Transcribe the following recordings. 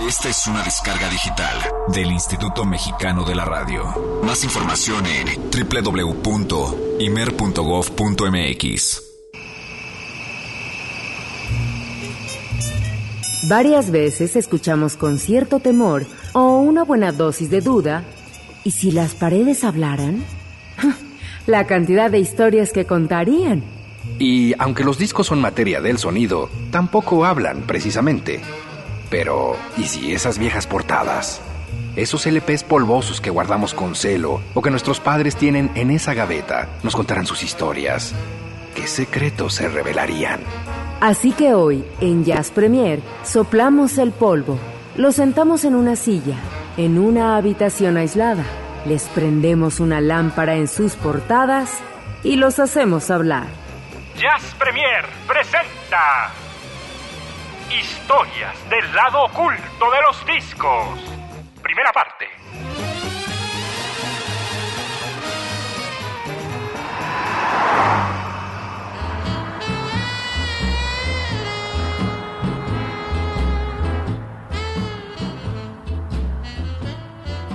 Esta es una descarga digital del Instituto Mexicano de la Radio. Más información en www.imer.gov.mx. Varias veces escuchamos con cierto temor o una buena dosis de duda, ¿y si las paredes hablaran? La cantidad de historias que contarían. Y aunque los discos son materia del sonido, tampoco hablan precisamente. Pero, ¿y si esas viejas portadas? Esos LPs polvosos que guardamos con celo o que nuestros padres tienen en esa gaveta nos contarán sus historias. ¿Qué secretos se revelarían? Así que hoy, en Jazz Premier, soplamos el polvo, lo sentamos en una silla, en una habitación aislada, les prendemos una lámpara en sus portadas y los hacemos hablar. Jazz Premier presenta Historias del lado oculto de los discos. Primera parte.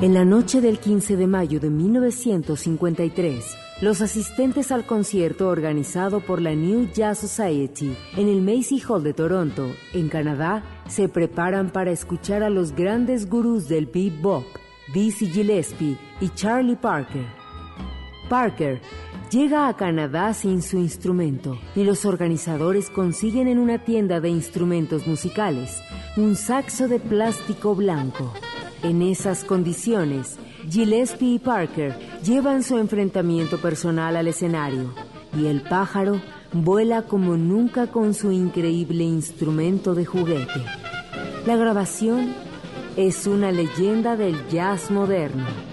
En la noche del 15 de mayo de 1953, los asistentes al concierto organizado por la New Jazz Society en el Macy Hall de Toronto, en Canadá, se preparan para escuchar a los grandes gurús del bebop, Dizzy Gillespie y Charlie Parker. Parker llega a Canadá sin su instrumento y los organizadores consiguen en una tienda de instrumentos musicales un saxo de plástico blanco. En esas condiciones, Gillespie y Parker llevan su enfrentamiento personal al escenario y el pájaro vuela como nunca con su increíble instrumento de juguete. La grabación es una leyenda del jazz moderno.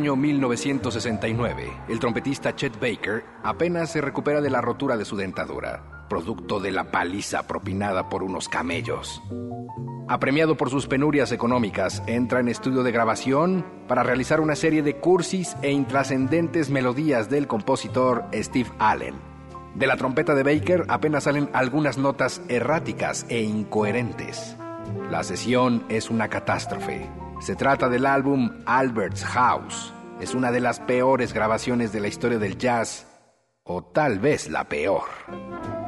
Año 1969, el trompetista Chet Baker apenas se recupera de la rotura de su dentadura, producto de la paliza propinada por unos camellos. Apremiado por sus penurias económicas, entra en estudio de grabación para realizar una serie de cursis e intrascendentes melodías del compositor Steve Allen. De la trompeta de Baker apenas salen algunas notas erráticas e incoherentes. La sesión es una catástrofe. Se trata del álbum Albert's House. Es una de las peores grabaciones de la historia del jazz, o tal vez la peor.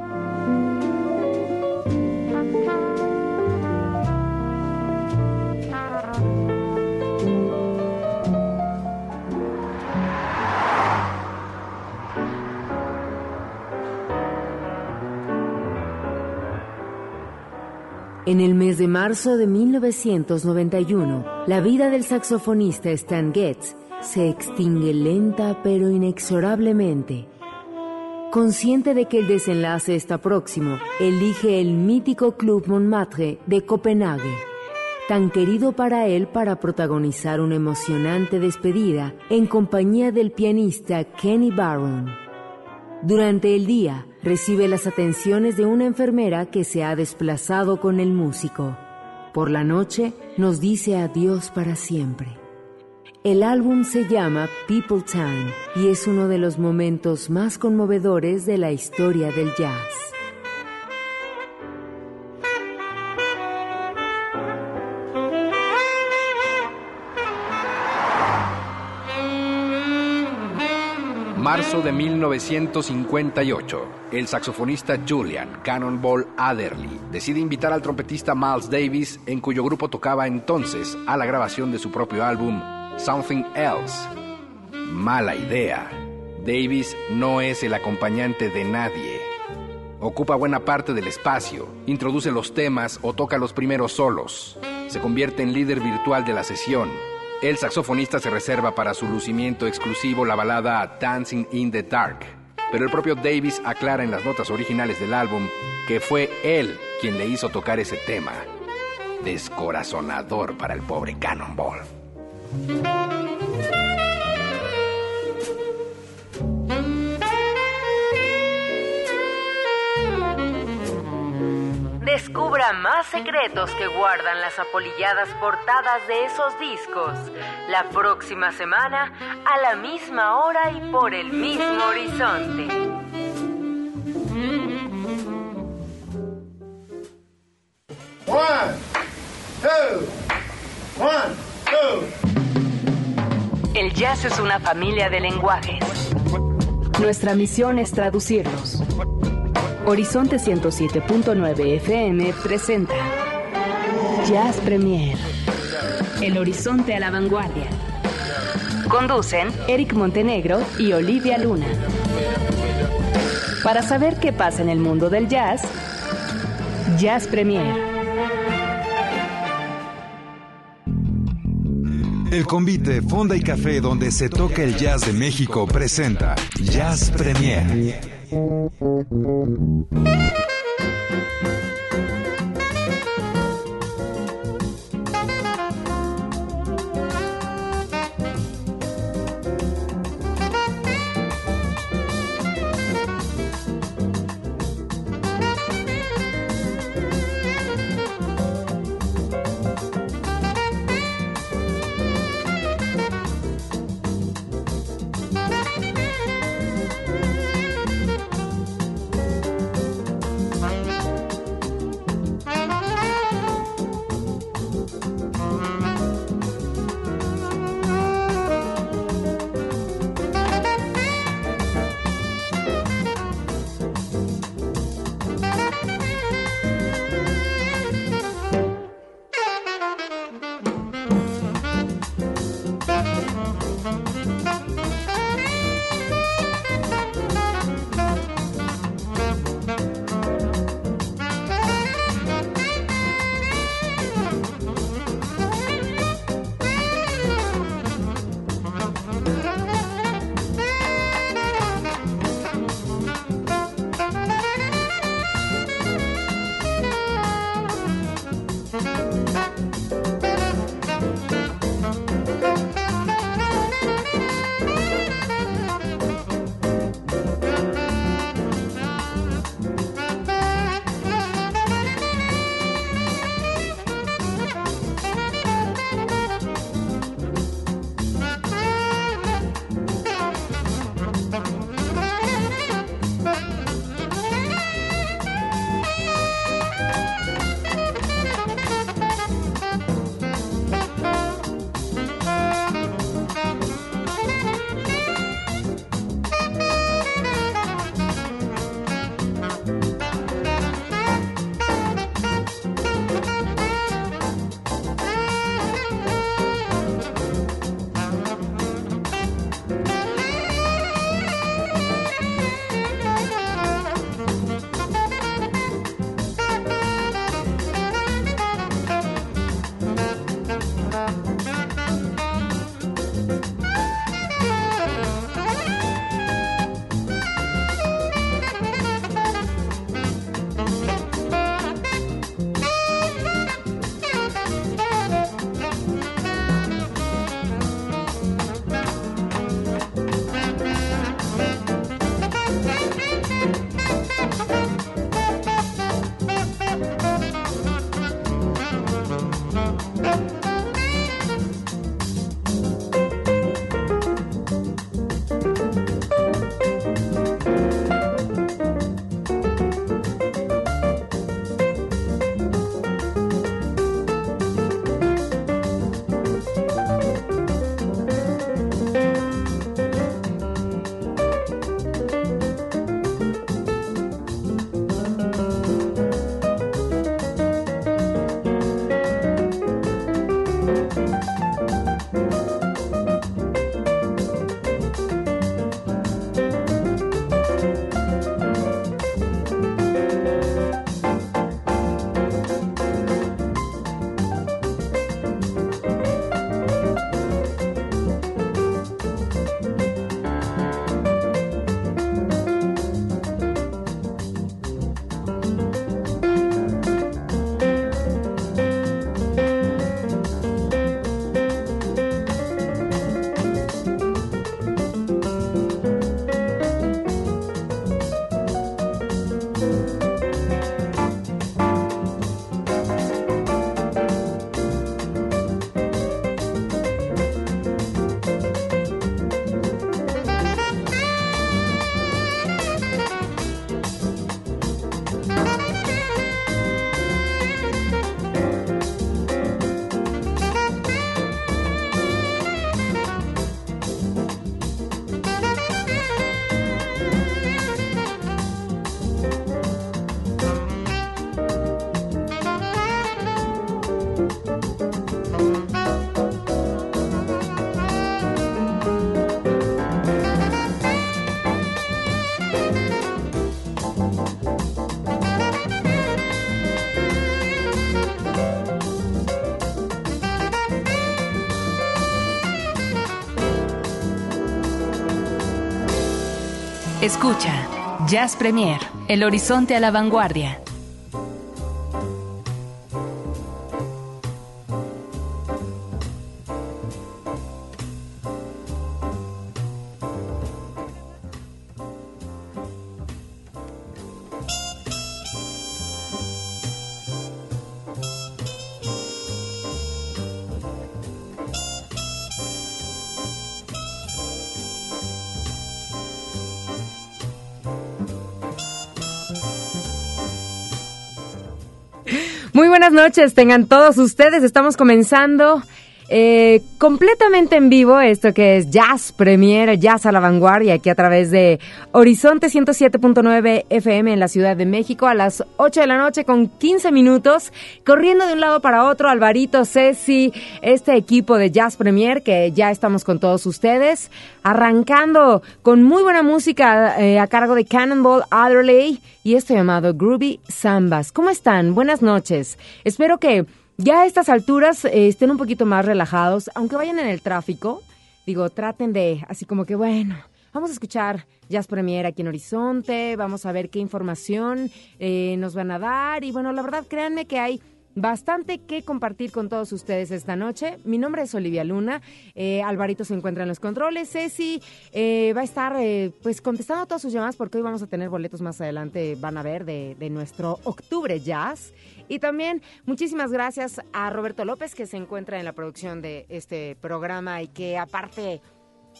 En el mes de marzo de 1991, la vida del saxofonista Stan Getz se extingue lenta pero inexorablemente. Consciente de que el desenlace está próximo, elige el mítico Club Montmartre de Copenhague, tan querido para él para protagonizar una emocionante despedida en compañía del pianista Kenny Barron. Durante el día, recibe las atenciones de una enfermera que se ha desplazado con el músico. Por la noche, nos dice adiós para siempre. El álbum se llama People Time y es uno de los momentos más conmovedores de la historia del jazz. Marzo de 1958, el saxofonista Julian Cannonball Adderley decide invitar al trompetista Miles Davis, en cuyo grupo tocaba entonces, a la grabación de su propio álbum Something Else. Mala idea. Davis no es el acompañante de nadie. Ocupa buena parte del espacio, introduce los temas o toca los primeros solos. Se convierte en líder virtual de la sesión el saxofonista se reserva para su lucimiento exclusivo la balada Dancing in the Dark, pero el propio Davis aclara en las notas originales del álbum que fue él quien le hizo tocar ese tema. Descorazonador para el pobre Cannonball. Más secretos que guardan las apolilladas portadas de esos discos la próxima semana a la misma hora y por el mismo horizonte. One, two, one, two. El jazz es una familia de lenguajes. Nuestra misión es traducirlos. Horizonte 107.9 FM presenta Jazz Premier. El horizonte a la vanguardia. Conducen Eric Montenegro y Olivia Luna. Para saber qué pasa en el mundo del jazz, Jazz Premier. El convite Fonda y Café donde se toca el jazz de México presenta Jazz Premier. Thank you. Escucha, Jazz Premier, el horizonte a la vanguardia. Buenas noches, tengan todos ustedes. Estamos comenzando eh, completamente en vivo esto que es Jazz Premier, Jazz a la Vanguardia, aquí a través de Horizonte 107.9 FM en la Ciudad de México a las 8 de la noche con 15 minutos, corriendo de un lado para otro, Alvarito, Ceci, este equipo de Jazz Premier que ya estamos con todos ustedes, arrancando con muy buena música eh, a cargo de Cannonball Adderley y esto llamado Groovy Zambas. ¿Cómo están? Buenas noches. Espero que ya a estas alturas eh, estén un poquito más relajados, aunque vayan en el tráfico, digo, traten de, así como que bueno, vamos a escuchar Jazz Premier aquí en Horizonte, vamos a ver qué información eh, nos van a dar y bueno, la verdad créanme que hay bastante que compartir con todos ustedes esta noche. Mi nombre es Olivia Luna, eh, Alvarito se encuentra en los controles, Ceci eh, va a estar eh, pues contestando todas sus llamadas porque hoy vamos a tener boletos más adelante, van a ver, de, de nuestro Octubre Jazz. Y también muchísimas gracias a Roberto López que se encuentra en la producción de este programa y que aparte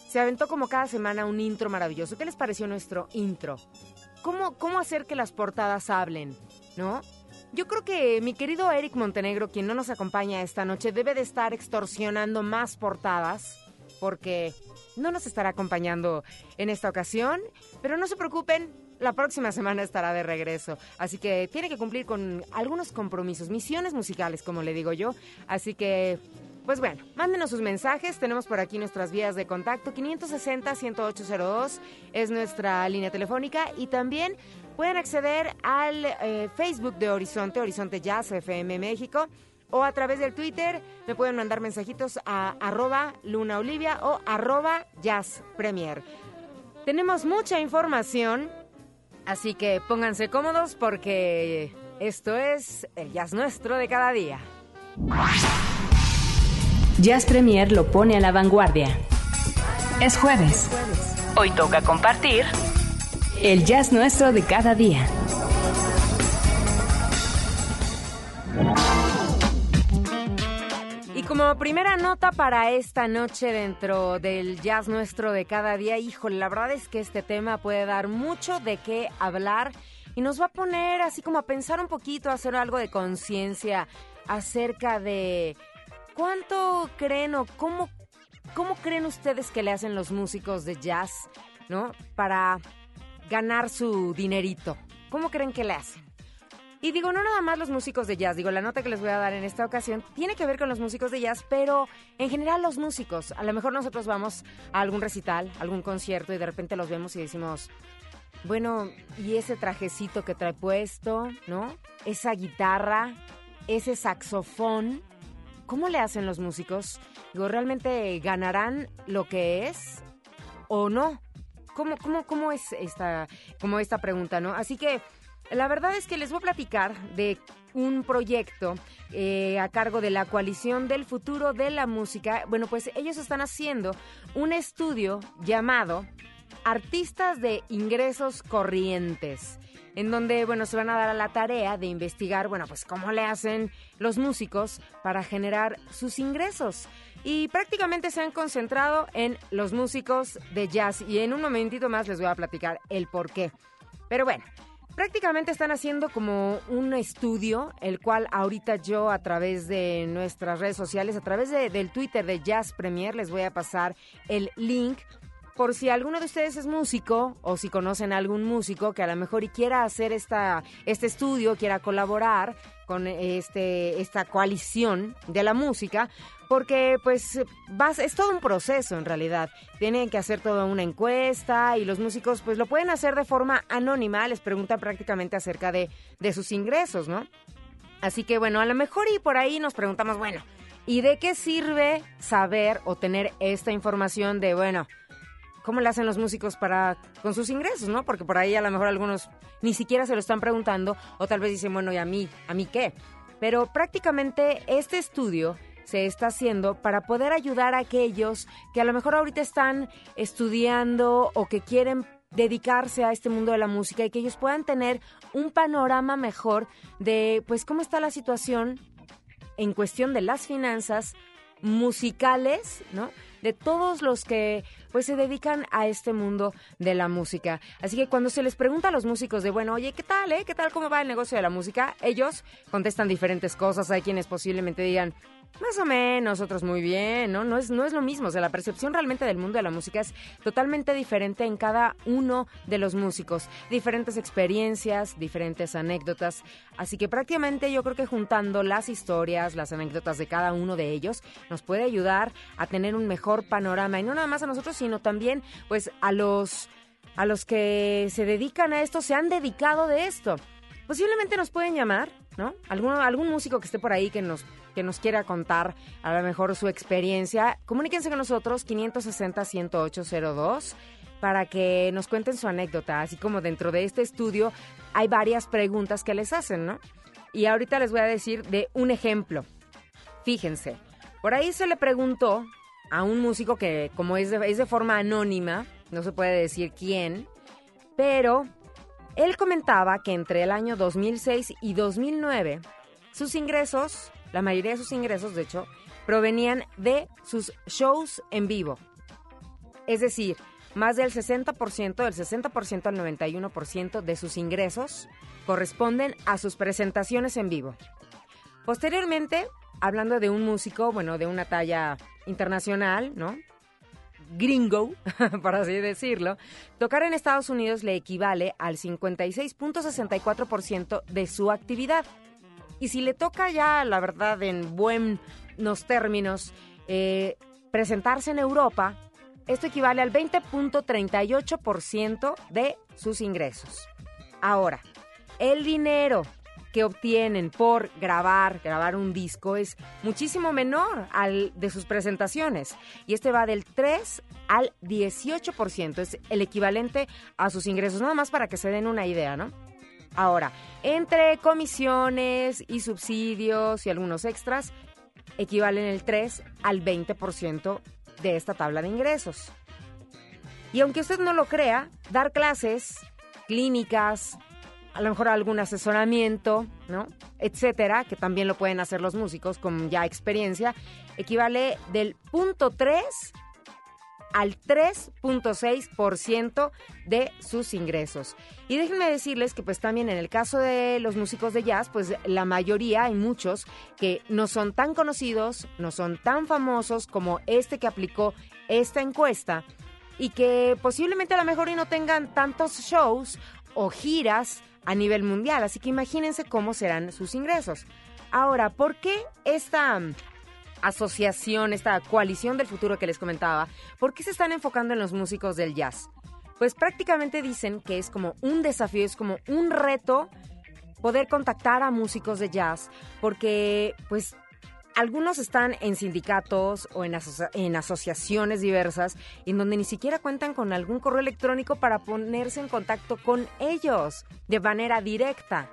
se aventó como cada semana un intro maravilloso. ¿Qué les pareció nuestro intro? ¿Cómo, cómo hacer que las portadas hablen? ¿No? Yo creo que mi querido Eric Montenegro, quien no nos acompaña esta noche, debe de estar extorsionando más portadas porque no nos estará acompañando en esta ocasión, pero no se preocupen, la próxima semana estará de regreso. Así que tiene que cumplir con algunos compromisos, misiones musicales, como le digo yo. Así que, pues bueno, mándenos sus mensajes. Tenemos por aquí nuestras vías de contacto. 560-10802 es nuestra línea telefónica. Y también pueden acceder al eh, Facebook de Horizonte, Horizonte Jazz FM México. O a través del Twitter me pueden mandar mensajitos a arroba Luna Olivia o arroba Jazz Premier. Tenemos mucha información Así que pónganse cómodos porque esto es el jazz nuestro de cada día. Jazz Premier lo pone a la vanguardia. Es jueves. Hoy toca compartir el jazz nuestro de cada día. Como primera nota para esta noche dentro del jazz nuestro de cada día, híjole, la verdad es que este tema puede dar mucho de qué hablar y nos va a poner así como a pensar un poquito, a hacer algo de conciencia acerca de cuánto creen o cómo, cómo creen ustedes que le hacen los músicos de jazz, ¿no? Para ganar su dinerito. ¿Cómo creen que le hacen? Y digo, no nada más los músicos de jazz, digo, la nota que les voy a dar en esta ocasión tiene que ver con los músicos de jazz, pero en general los músicos. A lo mejor nosotros vamos a algún recital, algún concierto y de repente los vemos y decimos, bueno, y ese trajecito que trae puesto, ¿no? Esa guitarra, ese saxofón, ¿cómo le hacen los músicos? Digo, ¿realmente ganarán lo que es o no? ¿Cómo, cómo, cómo es esta, esta pregunta, no? Así que la verdad es que les voy a platicar de un proyecto eh, a cargo de la coalición del futuro de la música. Bueno, pues ellos están haciendo un estudio llamado Artistas de Ingresos Corrientes en donde, bueno, se van a dar a la tarea de investigar, bueno, pues cómo le hacen los músicos para generar sus ingresos. Y prácticamente se han concentrado en los músicos de jazz y en un momentito más les voy a platicar el por qué. Pero bueno, Prácticamente están haciendo como un estudio, el cual ahorita yo a través de nuestras redes sociales, a través del Twitter de Jazz Premier, les voy a pasar el link por si alguno de ustedes es músico o si conocen a algún músico que a lo mejor y quiera hacer esta, este estudio, quiera colaborar con este, esta coalición de la música, porque pues vas, es todo un proceso en realidad. Tienen que hacer toda una encuesta y los músicos pues lo pueden hacer de forma anónima, les preguntan prácticamente acerca de, de sus ingresos, ¿no? Así que bueno, a lo mejor y por ahí nos preguntamos, bueno, ¿y de qué sirve saber o tener esta información de, bueno, cómo le hacen los músicos para con sus ingresos, ¿no? Porque por ahí a lo mejor algunos ni siquiera se lo están preguntando o tal vez dicen, bueno, ¿y a mí? ¿A mí qué? Pero prácticamente este estudio se está haciendo para poder ayudar a aquellos que a lo mejor ahorita están estudiando o que quieren dedicarse a este mundo de la música y que ellos puedan tener un panorama mejor de pues cómo está la situación en cuestión de las finanzas musicales, ¿no? De todos los que pues se dedican a este mundo de la música. Así que cuando se les pregunta a los músicos de, bueno, oye, ¿qué tal, eh? ¿Qué tal cómo va el negocio de la música? Ellos contestan diferentes cosas. Hay quienes posiblemente digan, más o menos, otros muy bien, ¿no? No es, no es lo mismo, o sea, la percepción realmente del mundo de la música es totalmente diferente en cada uno de los músicos. Diferentes experiencias, diferentes anécdotas. Así que prácticamente yo creo que juntando las historias, las anécdotas de cada uno de ellos, nos puede ayudar a tener un mejor panorama. Y no nada más a nosotros, sino también, pues, a los, a los que se dedican a esto, se han dedicado de esto. Posiblemente nos pueden llamar, ¿no? Algún, algún músico que esté por ahí que nos que nos quiera contar a lo mejor su experiencia, comuníquense con nosotros 560-10802 para que nos cuenten su anécdota, así como dentro de este estudio hay varias preguntas que les hacen, ¿no? Y ahorita les voy a decir de un ejemplo. Fíjense, por ahí se le preguntó a un músico que como es de, es de forma anónima, no se puede decir quién, pero él comentaba que entre el año 2006 y 2009 sus ingresos la mayoría de sus ingresos, de hecho, provenían de sus shows en vivo. Es decir, más del 60%, del 60% al 91% de sus ingresos corresponden a sus presentaciones en vivo. Posteriormente, hablando de un músico, bueno, de una talla internacional, ¿no? Gringo, por así decirlo, tocar en Estados Unidos le equivale al 56.64% de su actividad. Y si le toca ya, la verdad, en buenos términos, eh, presentarse en Europa, esto equivale al 20.38% de sus ingresos. Ahora, el dinero que obtienen por grabar, grabar un disco es muchísimo menor al de sus presentaciones. Y este va del 3 al 18%, es el equivalente a sus ingresos, nada más para que se den una idea, ¿no? Ahora, entre comisiones y subsidios y algunos extras, equivalen el 3 al 20% de esta tabla de ingresos. Y aunque usted no lo crea, dar clases, clínicas, a lo mejor algún asesoramiento, ¿no? etcétera, que también lo pueden hacer los músicos con ya experiencia, equivale del punto 3 al 3.6% de sus ingresos. Y déjenme decirles que pues también en el caso de los músicos de jazz, pues la mayoría, hay muchos que no son tan conocidos, no son tan famosos como este que aplicó esta encuesta y que posiblemente a lo mejor y no tengan tantos shows o giras a nivel mundial. Así que imagínense cómo serán sus ingresos. Ahora, ¿por qué esta asociación, esta coalición del futuro que les comentaba, ¿por qué se están enfocando en los músicos del jazz? Pues prácticamente dicen que es como un desafío, es como un reto poder contactar a músicos de jazz, porque pues algunos están en sindicatos o en, en, asociaciones diversas en donde ni siquiera cuentan con algún correo electrónico para ponerse en contacto con ellos de manera directa.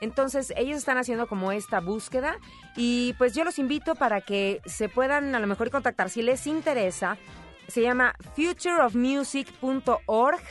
Entonces ellos están haciendo como esta búsqueda y pues yo los invito para que se puedan a lo mejor contactar si les interesa. Se llama futureofmusic.org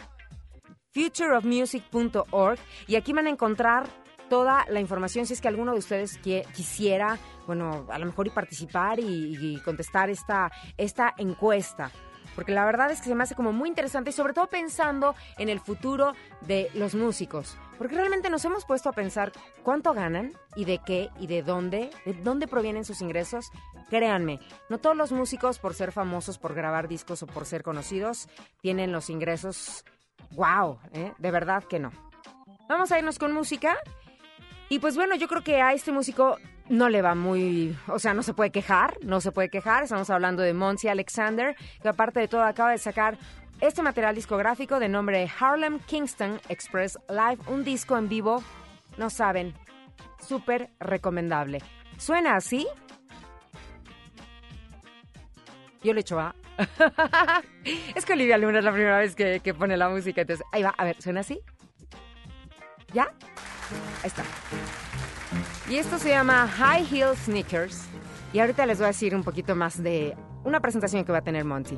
futureofmusic.org y aquí van a encontrar toda la información si es que alguno de ustedes quisiera, bueno, a lo mejor y participar y, contestar esta, esta encuesta porque la verdad es que se me hace como muy interesante y sobre todo pensando en el futuro de los músicos, porque realmente nos hemos puesto a pensar cuánto ganan y de qué y de dónde, de dónde provienen sus ingresos. Créanme, no todos los músicos por ser famosos, por grabar discos o por ser conocidos, tienen los ingresos wow, ¿eh? de verdad que no. Vamos a irnos con música. Y pues bueno, yo creo que a este músico no le va muy, o sea, no se puede quejar, no se puede quejar. Estamos hablando de Monty Alexander, que aparte de todo acaba de sacar este material discográfico de nombre Harlem Kingston Express Live, un disco en vivo, no saben, súper recomendable. ¿Suena así? Yo le echo a es que Olivia Luna es la primera vez que, que pone la música, entonces ahí va, a ver, ¿suena así? ¿Ya? Ahí está. Y esto se llama High Heel Sneakers. Y ahorita les voy a decir un poquito más de una presentación que va a tener Monty.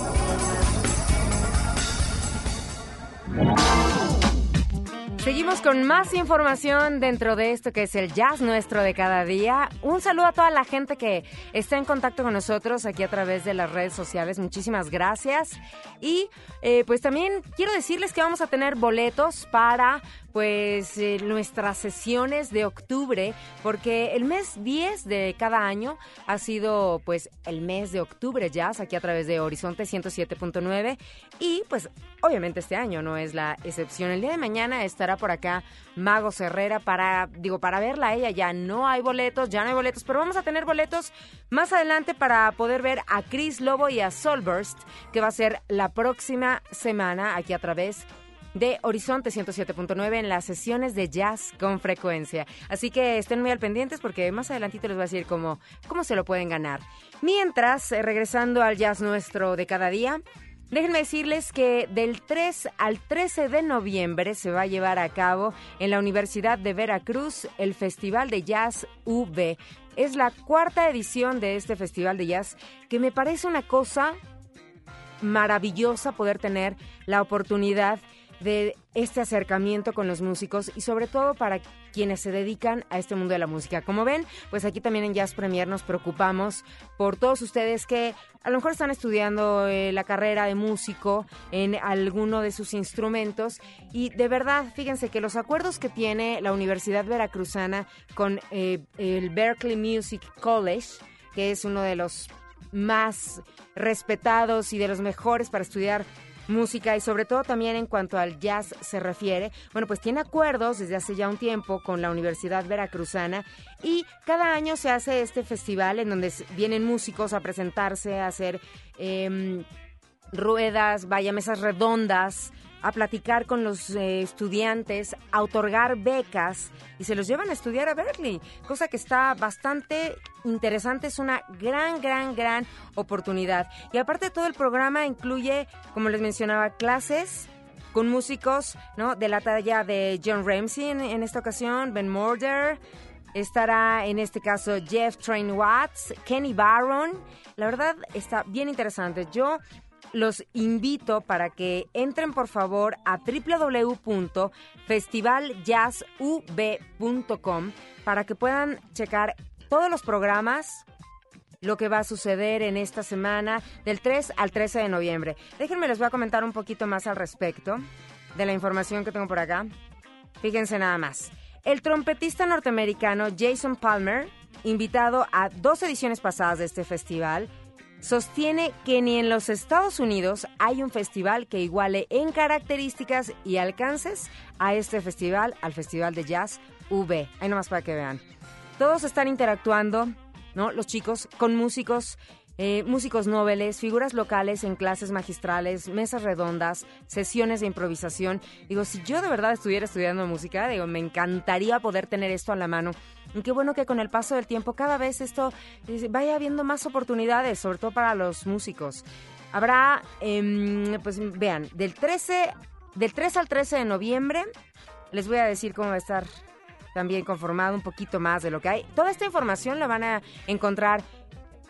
Seguimos con más información dentro de esto que es el jazz nuestro de cada día. Un saludo a toda la gente que está en contacto con nosotros aquí a través de las redes sociales. Muchísimas gracias. Y eh, pues también quiero decirles que vamos a tener boletos para pues eh, nuestras sesiones de octubre, porque el mes 10 de cada año ha sido pues el mes de octubre jazz aquí a través de Horizonte 107.9 y pues obviamente este año no es la excepción. El día de mañana estará por acá Mago Herrera para, digo, para verla ella. Ya no hay boletos, ya no hay boletos, pero vamos a tener boletos más adelante para poder ver a Chris Lobo y a Solburst, que va a ser la próxima semana aquí a través de Horizonte 107.9 en las sesiones de jazz con frecuencia. Así que estén muy al pendientes porque más adelantito les voy a decir cómo, cómo se lo pueden ganar. Mientras, eh, regresando al jazz nuestro de cada día, Déjenme decirles que del 3 al 13 de noviembre se va a llevar a cabo en la Universidad de Veracruz el Festival de Jazz V. Es la cuarta edición de este Festival de Jazz que me parece una cosa maravillosa poder tener la oportunidad este acercamiento con los músicos y sobre todo para quienes se dedican a este mundo de la música. Como ven, pues aquí también en Jazz Premier nos preocupamos por todos ustedes que a lo mejor están estudiando eh, la carrera de músico en alguno de sus instrumentos y de verdad, fíjense que los acuerdos que tiene la Universidad Veracruzana con eh, el Berkeley Music College, que es uno de los más respetados y de los mejores para estudiar música y sobre todo también en cuanto al jazz se refiere, bueno, pues tiene acuerdos desde hace ya un tiempo con la Universidad Veracruzana y cada año se hace este festival en donde vienen músicos a presentarse, a hacer em, ruedas, vaya, mesas redondas, a platicar con los eh, estudiantes, a otorgar becas y se los llevan a estudiar a Berkeley, cosa que está bastante interesante, es una gran, gran, gran oportunidad. Y aparte todo el programa incluye, como les mencionaba, clases con músicos ¿no? de la talla de John Ramsey en, esta ocasión, Ben Morder, estará en este caso Jeff Train Watts, Kenny Barron. La verdad está bien interesante. Yo los invito para que entren por favor a www.festivaljazzub.com para que puedan checar todos los programas, lo que va a suceder en esta semana del 3 al 13 de noviembre. Déjenme les voy a comentar un poquito más al respecto de la información que tengo por acá. Fíjense nada más. El trompetista norteamericano Jason Palmer, invitado a dos ediciones pasadas de este festival, sostiene que ni en los Estados Unidos hay un festival que iguale en características y alcances a este festival, al Festival de Jazz V. Ahí nomás para que vean. Todos están interactuando, ¿no? Los chicos con músicos eh, músicos noveles, figuras locales en clases magistrales, mesas redondas, sesiones de improvisación. Digo, si yo de verdad estuviera estudiando música, digo, me encantaría poder tener esto a la mano. Y qué bueno que con el paso del tiempo cada vez esto eh, vaya habiendo más oportunidades, sobre todo para los músicos. Habrá, em, pues vean, del 13, del 3 al 13 de noviembre, les voy a decir cómo va a estar también conformado un poquito más de lo que hay. Toda esta información la van a encontrar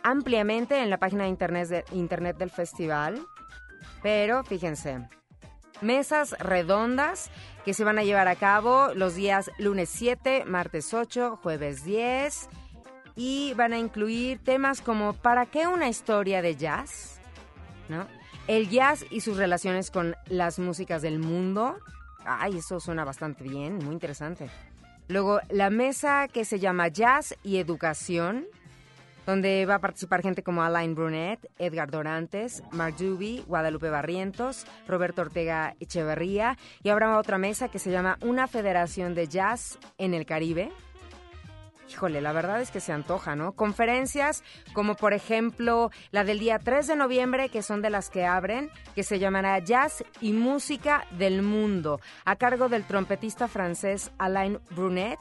ampliamente en la página de internet, de, internet del festival. Pero fíjense, mesas redondas que se van a llevar a cabo los días lunes 7, martes 8, jueves 10 y van a incluir temas como ¿para qué una historia de jazz? ¿No? El jazz y sus relaciones con las músicas del mundo. Ay, eso suena bastante bien, muy interesante. Luego, la mesa que se llama Jazz y Educación, donde va a participar gente como Alain Brunet, Edgar Dorantes, Mark Duby, Guadalupe Barrientos, Roberto Ortega Echeverría, y habrá otra mesa que se llama Una Federación de Jazz en el Caribe. Híjole, la verdad es que se antoja, ¿no? Conferencias como por ejemplo la del día 3 de noviembre, que son de las que abren, que se llamará Jazz y Música del Mundo, a cargo del trompetista francés Alain Brunet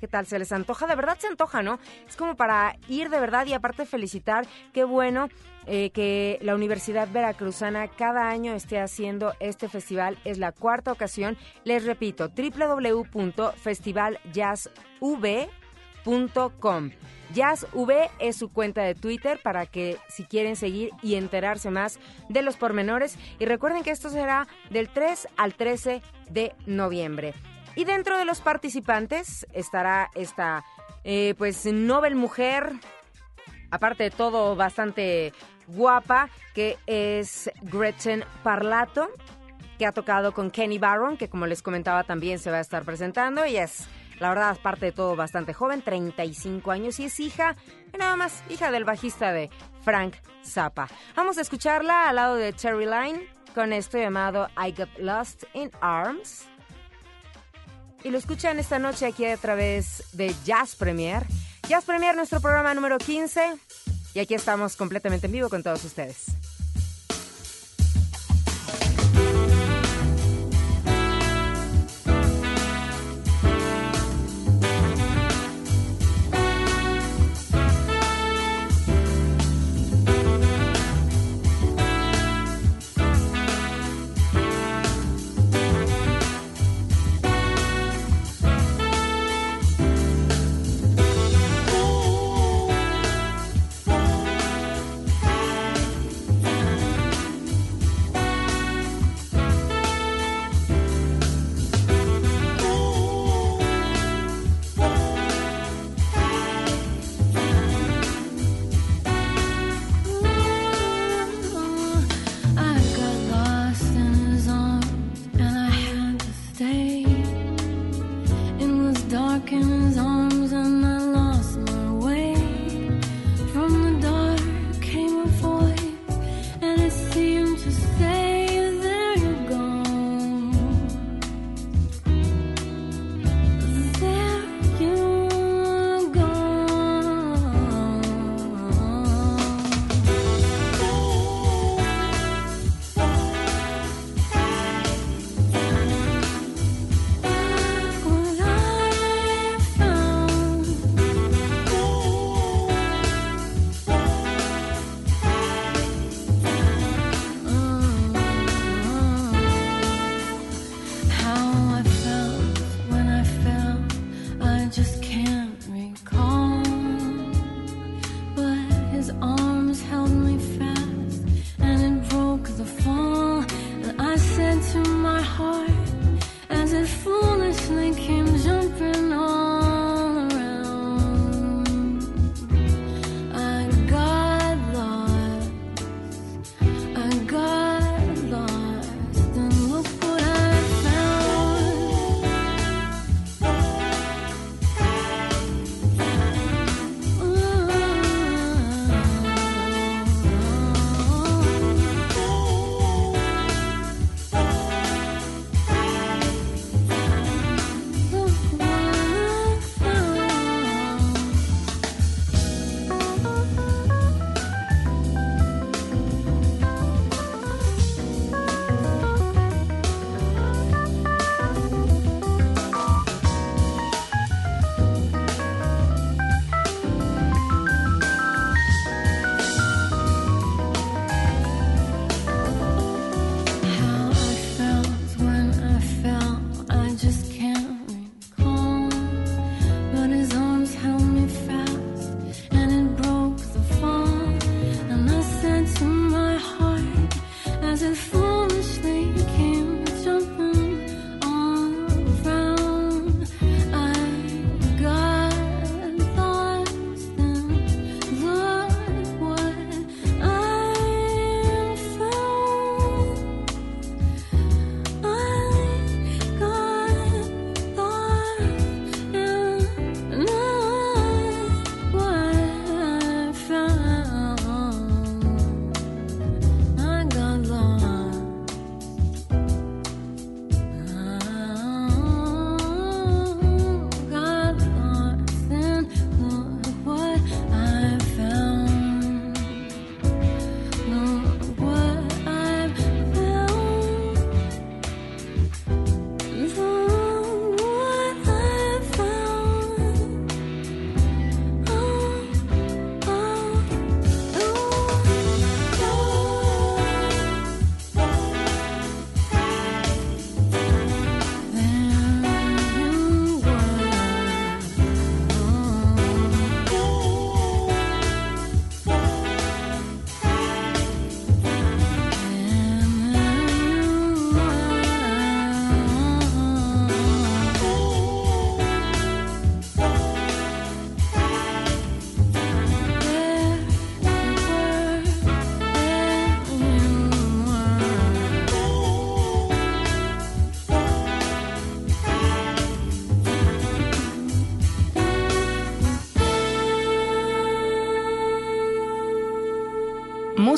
¿Qué tal? ¿Se les antoja? De verdad se antoja, ¿no? Es como para ir de verdad y aparte felicitar. Qué bueno eh, que la Universidad Veracruzana cada año esté haciendo este festival. Es la cuarta ocasión. Les repito, www.festivaljazzv.com. JazzV es su cuenta de Twitter para que si quieren seguir y enterarse más de los pormenores. Y recuerden que esto será del 3 al 13 de noviembre. Y dentro de los participantes estará esta, eh, pues, Nobel Mujer, aparte de todo, bastante guapa, que es Gretchen Parlato, que ha tocado con Kenny Barron, que como les comentaba también se va a estar presentando. y es, la verdad, aparte de todo, bastante joven, 35 años, y es hija, nada más, hija del bajista de Frank Zappa. Vamos a escucharla al lado de Cherry Line con esto llamado I Got Lost in Arms. Y lo escuchan esta noche aquí a través de Jazz Premier. Jazz Premier, nuestro programa número 15. Y aquí estamos completamente en vivo con todos ustedes.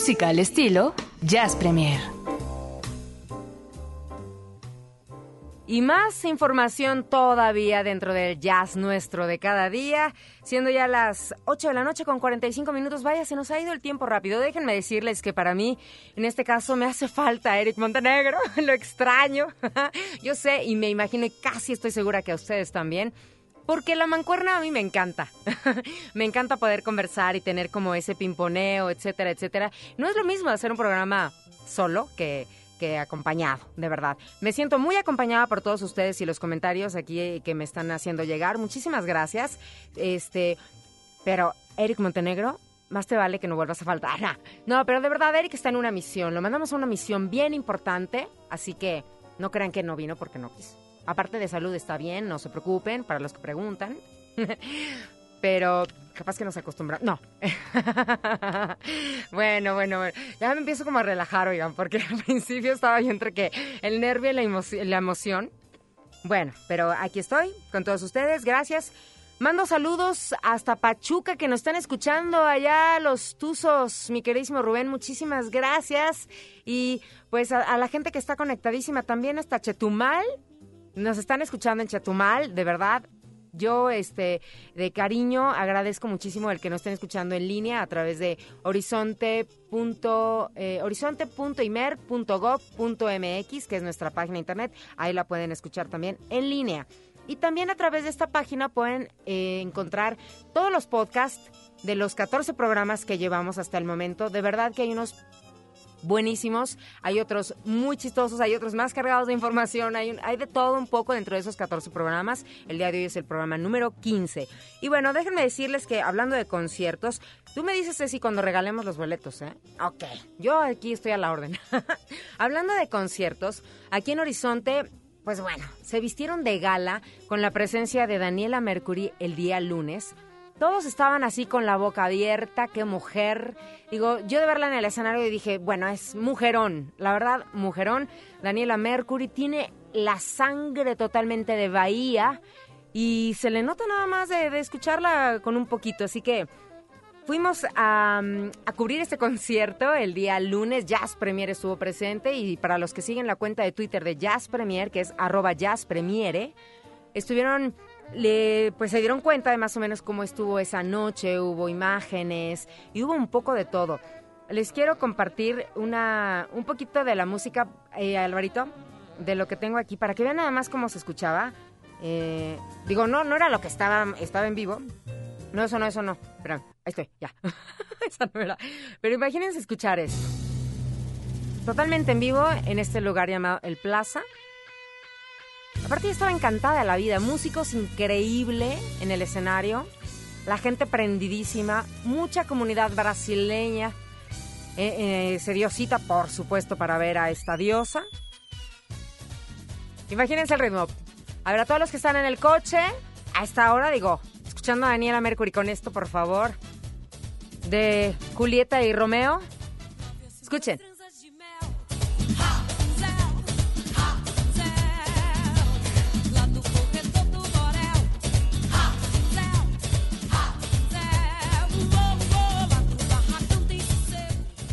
música al estilo Jazz Premier. Y más información todavía dentro del jazz nuestro de cada día, siendo ya las 8 de la noche con 45 minutos. Vaya, se nos ha ido el tiempo rápido. Déjenme decirles que para mí, en este caso, me hace falta Eric Montenegro. Lo extraño. Yo sé y me imagino y casi estoy segura que a ustedes también. Porque la mancuerna a mí me encanta. me encanta poder conversar y tener como ese pimponeo, etcétera, etcétera. No es lo mismo hacer un programa solo que que acompañado, de verdad. Me siento muy acompañada por todos ustedes y los comentarios aquí que me están haciendo llegar. Muchísimas gracias. Este, pero Eric Montenegro, más te vale que no vuelvas a faltar. No, pero de verdad Eric está en una misión. Lo mandamos a una misión bien importante, así que no crean que no vino porque no quiso. Aparte de salud está bien, no se preocupen para los que preguntan. pero capaz que nos acostumbra. No. bueno, bueno, bueno. Ya me empiezo como a relajar, oigan, porque al principio estaba yo entre que el nervio y la, la emoción. Bueno, pero aquí estoy con todos ustedes. Gracias. Mando saludos hasta Pachuca que nos están escuchando allá, los Tuzos, mi queridísimo Rubén, muchísimas gracias. Y pues a, a, la gente que está conectadísima también hasta Chetumal, nos están escuchando en Chetumal, de verdad, yo, este, de cariño, agradezco muchísimo el que nos estén escuchando en línea a través de horizonte. Eh, horizonte.imer.gov.mx, que es nuestra página de internet. Ahí la pueden escuchar también en línea. Y también a través de esta página pueden eh, encontrar todos los podcasts de los 14 programas que llevamos hasta el momento. De verdad que hay unos buenísimos, hay otros muy chistosos, hay otros más cargados de información, hay, hay de todo un poco dentro de esos 14 programas. El día de hoy es el programa número 15. Y bueno, déjenme decirles que hablando de conciertos, tú me dices, Ceci, cuando regalemos los boletos, ¿eh? Ok, yo aquí estoy a la orden. hablando de conciertos, aquí en Horizonte pues bueno, se vistieron de gala con la presencia de Daniela Mercury el día lunes todos estaban así con la boca abierta, qué mujer. Digo, yo de verla en el escenario dije, bueno, es mujerón, la verdad, mujerón. Daniela Mercury tiene la sangre totalmente de Bahía y se le nota nada más de, escucharla con un poquito, así que fuimos a, a, cubrir este concierto el día lunes. Jazz Premier estuvo presente y para los que siguen la cuenta de Twitter de Jazz Premier, que es arroba Jazz Premiere, estuvieron le, pues se dieron cuenta de más o menos cómo estuvo esa noche, hubo imágenes y hubo un poco de todo. Les quiero compartir una, un poquito de la música, eh, Alvarito, de lo que tengo aquí, para que vean nada más cómo se escuchaba. Eh, digo, no, no era lo que estaba, estaba en vivo. No, eso no, eso no. Espera, ahí estoy, ya. Esa no era. Pero imagínense escuchar esto. Totalmente en vivo en este lugar llamado El Plaza. Aparte estaba encantada de la vida, músicos increíble en el escenario, la gente prendidísima, mucha comunidad brasileña eh, eh, se dio cita, por supuesto, para ver a esta diosa. Imagínense el ritmo. A ver, a todos los que están en el coche, a esta hora, digo, escuchando a Daniela Mercury con esto, por favor, de Julieta y Romeo. Escuchen.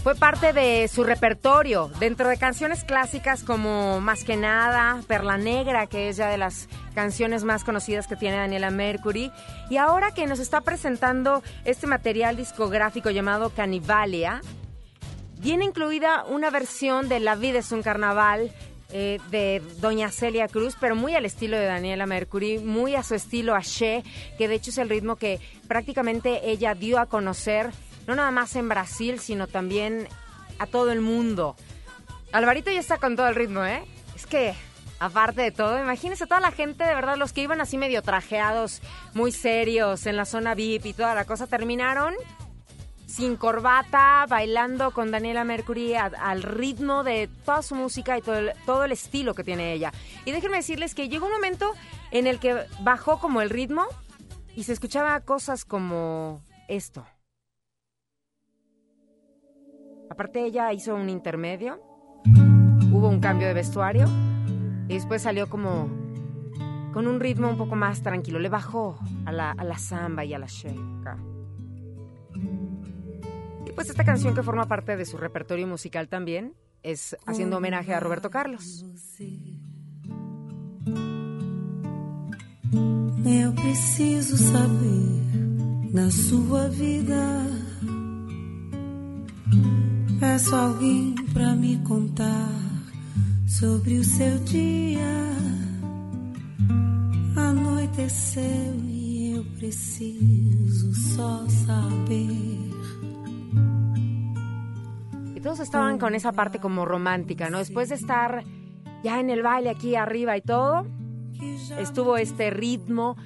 Fue parte de su repertorio, dentro de canciones clásicas como Más que nada, Perla Negra, que es ya de las canciones más conocidas que tiene Daniela Mercury. Y ahora que nos está presentando este material discográfico llamado Canibalia, viene incluida una versión de La vida es un carnaval eh, de Doña Celia Cruz, pero muy al estilo de Daniela Mercury, muy a su estilo Ashe, que de hecho es el ritmo que prácticamente ella dio a conocer no nada más en Brasil, sino también a todo el mundo. Alvarito ya está con todo el ritmo, ¿eh? Es que, aparte de todo, imagínense toda la gente, de verdad, los que iban así medio trajeados, muy serios, en la zona VIP y toda la cosa, terminaron sin corbata, bailando con Daniela Mercury al ritmo de toda su música y todo todo el estilo que tiene ella. Y déjenme decirles que llegó un momento en el que bajó como el ritmo y se escuchaba cosas como esto. Aparte ella hizo un intermedio, hubo un cambio de vestuario y después salió como con un ritmo un poco más tranquilo. Le bajó a la, a la samba y a la sheka. Y pues esta canción que forma parte de su repertorio musical también es haciendo homenaje a Roberto Carlos. Preciso saber vida. Peço alguém para me contar sobre o seu dia. Anoiteceu e eu preciso só saber. Y todos estaban con esa parte como romántica, ¿no? Después de estar ya en el baile aquí arriba y todo, estuvo este ritmo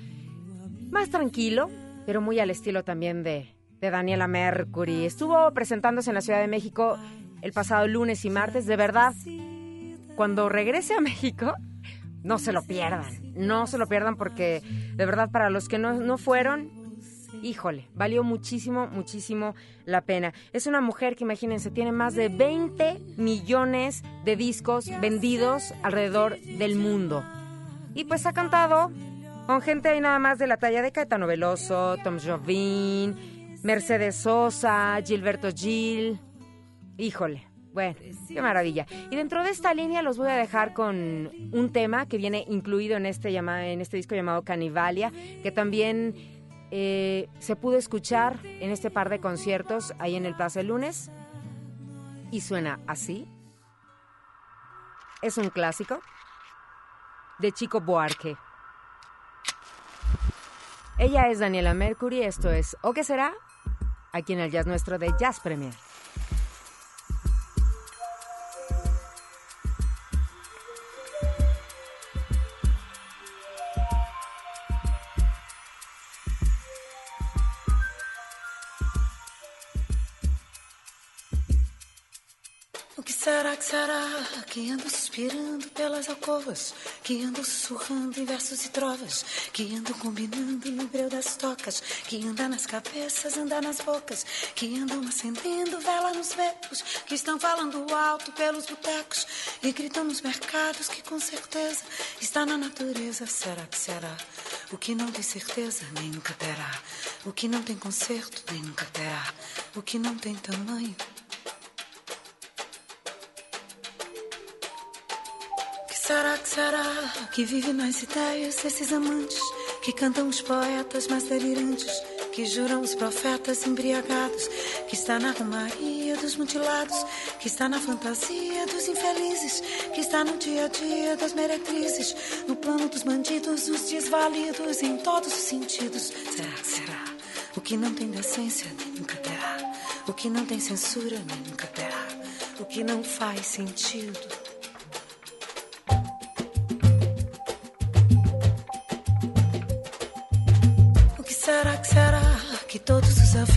más tranquilo, pero muy al estilo también de, de Daniela Mercury. Estuvo presentándose en la Ciudad de México el pasado lunes y martes. De verdad, cuando regrese a México, no se lo pierdan. No se lo pierdan porque, de verdad, para los que no, no fueron, híjole, valió muchísimo, muchísimo la pena. Es una mujer que, imagínense, tiene más de 20 millones de discos vendidos alrededor del mundo. Y pues ha cantado con gente ahí nada más de la talla de Caetano Veloso, Tom Jovin, Mercedes Sosa, Gilberto Gil. Híjole, bueno, qué maravilla. Y dentro de esta línea los voy a dejar con un tema que viene incluido en este, llama, en este disco llamado Canivalia, que también eh, se pudo escuchar en este par de conciertos ahí en el Plaza el lunes. Y suena así. Es un clásico de Chico Buarque. Ella es Daniela Mercury, esto es ¿O qué será? Aquí en el Jazz Nuestro de Jazz Premier. O que será que será que anda suspirando pelas alcovas, que anda sussurrando em versos e trovas, que anda combinando no breu das tocas, que anda nas cabeças, anda nas bocas, que andam acendendo vela nos becos, que estão falando alto pelos botecos e gritam nos mercados que com certeza está na natureza. Será que será? O que não tem certeza nem nunca terá. O que não tem conserto nem nunca terá. O que não tem tamanho Será que será que vive nas ideias desses amantes que cantam os poetas mais delirantes, que juram os profetas embriagados, que está na romaria dos mutilados, que está na fantasia dos infelizes, que está no dia a dia das meretrizes, no plano dos bandidos, os desvalidos, em todos os sentidos. Será que será? O que não tem decência nunca terá, o que não tem censura nunca terá, o que não faz sentido.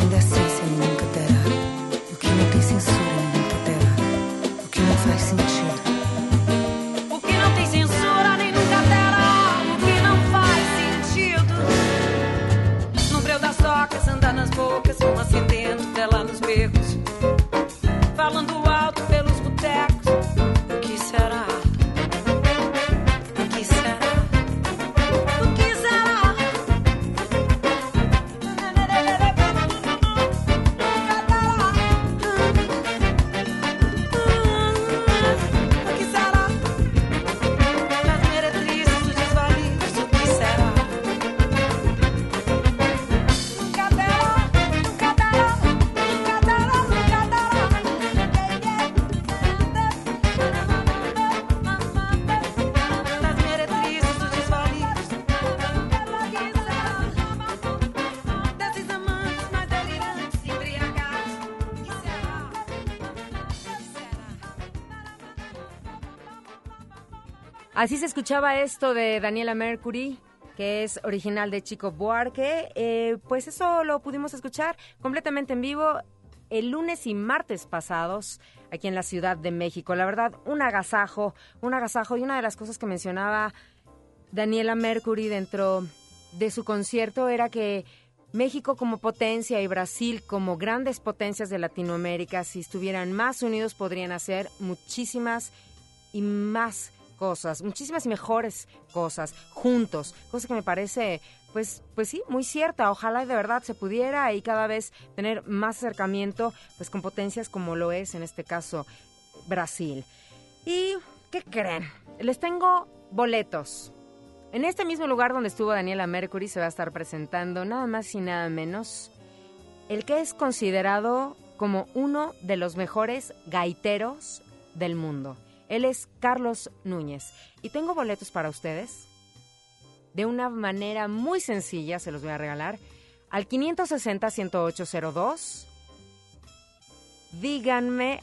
O Así se escuchaba esto de Daniela Mercury, que es original de Chico Buarque. Eh, pues eso lo pudimos escuchar completamente en vivo el lunes y martes pasados aquí en la Ciudad de México. La verdad, un agasajo, un agasajo. Y una de las cosas que mencionaba Daniela Mercury dentro de su concierto era que México como potencia y Brasil como grandes potencias de Latinoamérica, si estuvieran más unidos, podrían hacer muchísimas y más cosas, muchísimas y mejores cosas juntos, cosa que me parece, pues, pues sí, muy cierta. Ojalá de verdad se pudiera y cada vez tener más acercamiento, pues, con potencias como lo es en este caso Brasil. ¿Y qué creen? Les tengo boletos. En este mismo lugar donde estuvo Daniela Mercury se va a estar presentando nada más y nada menos el que es considerado como uno de los mejores gaiteros del mundo. Él es Carlos Núñez y tengo boletos para ustedes. De una manera muy sencilla se los voy a regalar al 560-10802. Díganme,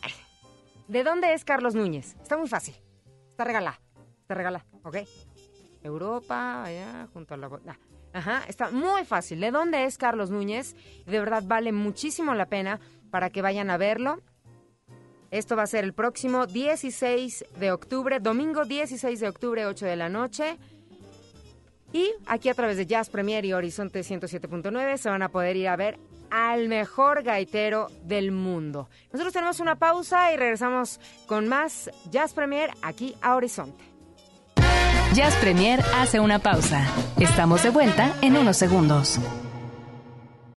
¿de dónde es Carlos Núñez? Está muy fácil. Está regalada. Está regalada, ¿ok? Europa, allá, junto a la... Ajá, está muy fácil. ¿De dónde es Carlos Núñez? De verdad vale muchísimo la pena para que vayan a verlo. Esto va a ser el próximo 16 de octubre, domingo 16 de octubre, 8 de la noche. Y aquí a través de Jazz Premier y Horizonte 107.9 se van a poder ir a ver al mejor gaitero del mundo. Nosotros tenemos una pausa y regresamos con más Jazz Premier aquí a Horizonte. Jazz Premier hace una pausa. Estamos de vuelta en unos segundos.